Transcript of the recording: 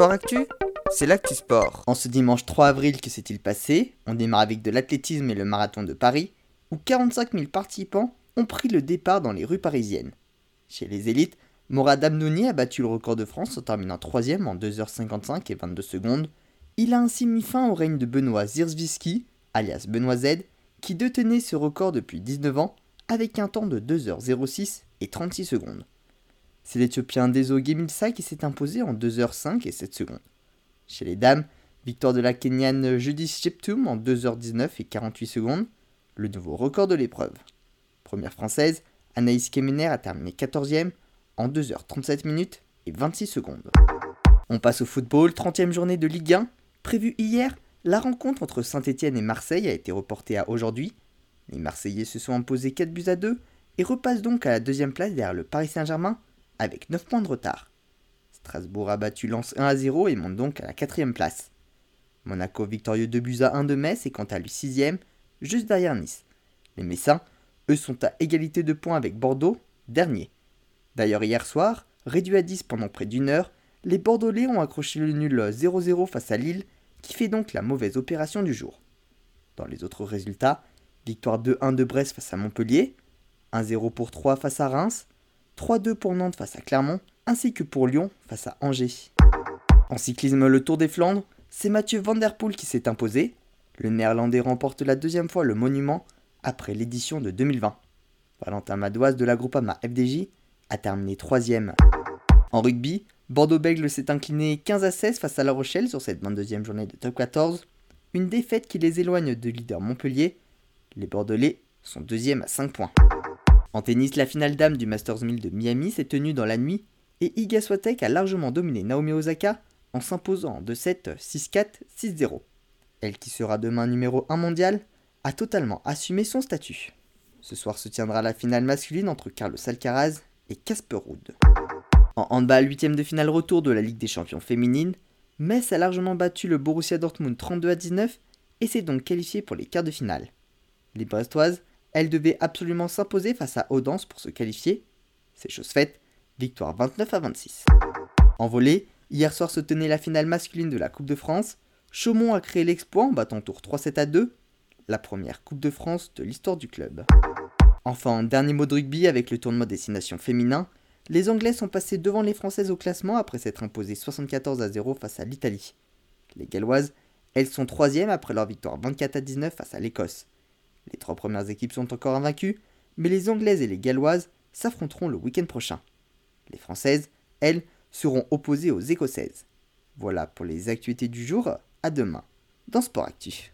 Sport Actu, c'est l'actu sport. En ce dimanche 3 avril, que s'est-il passé? On démarre avec de l'athlétisme et le marathon de Paris, où 45 000 participants ont pris le départ dans les rues parisiennes. Chez les élites, Morad Amnouni a battu le record de France en terminant 3 en 2h55 et 22 secondes. Il a ainsi mis fin au règne de Benoît Zirzviski, alias Benoît Z, qui détenait ce record depuis 19 ans avec un temps de 2h06 et 36 secondes. C'est l'Éthiopien Dezo Gemilsa qui s'est imposé en 2h05 et 7 secondes. Chez les dames, victoire de la Kenyane Judith Sheptum en 2h19 et 48 secondes, le nouveau record de l'épreuve. Première française, Anaïs Kemener a terminé 14e en 2h37 minutes et 26 secondes. On passe au football, 30e journée de Ligue 1. Prévue hier, la rencontre entre Saint-Etienne et Marseille a été reportée à aujourd'hui. Les Marseillais se sont imposés 4 buts à 2 et repassent donc à la deuxième place derrière le Paris Saint-Germain avec 9 points de retard. Strasbourg a battu Lens 1 à 0 et monte donc à la quatrième place. Monaco victorieux 2 buts à 1 de Metz et quant à lui 6 juste derrière Nice. Les Messins, eux, sont à égalité de points avec Bordeaux, dernier. D'ailleurs, hier soir, réduit à 10 pendant près d'une heure, les Bordelais ont accroché le nul 0-0 face à Lille, qui fait donc la mauvaise opération du jour. Dans les autres résultats, victoire 2-1 de Brest face à Montpellier, 1-0 pour 3 face à Reims, 3-2 pour Nantes face à Clermont, ainsi que pour Lyon face à Angers. En cyclisme, le Tour des Flandres, c'est Mathieu Van Der Poel qui s'est imposé. Le néerlandais remporte la deuxième fois le monument après l'édition de 2020. Valentin Madoise de la Groupama FDJ a terminé troisième. En rugby, Bordeaux-Bègle s'est incliné 15 à 16 face à La Rochelle sur cette 22e journée de top 14. Une défaite qui les éloigne de leader Montpellier. Les Bordelais sont deuxièmes à 5 points. En tennis, la finale dame du Masters 1000 de Miami s'est tenue dans la nuit et Iga Swiatek a largement dominé Naomi Osaka en s'imposant en 2-7, 6-4, 6-0. Elle qui sera demain numéro 1 mondial a totalement assumé son statut. Ce soir se tiendra la finale masculine entre Carlos Alcaraz et Casper Ruud. En handball, huitième de finale retour de la Ligue des champions féminines, Metz a largement battu le Borussia Dortmund 32 à 19 et s'est donc qualifié pour les quarts de finale. Les Brestoises elle devait absolument s'imposer face à Audence pour se qualifier. C'est chose faite, victoire 29 à 26. En volée, hier soir se tenait la finale masculine de la Coupe de France. Chaumont a créé l'exploit en battant tour 3-7 à 2, la première Coupe de France de l'histoire du club. Enfin, dernier mot de rugby avec le tournoi destination féminin, les Anglais sont passés devant les Françaises au classement après s'être imposés 74 à 0 face à l'Italie. Les Galloises, elles sont troisièmes après leur victoire 24 à 19 face à l'Écosse. Les trois premières équipes sont encore invaincues, mais les Anglaises et les Galloises s'affronteront le week-end prochain. Les Françaises, elles, seront opposées aux Écossaises. Voilà pour les actualités du jour, à demain dans Sport Actif.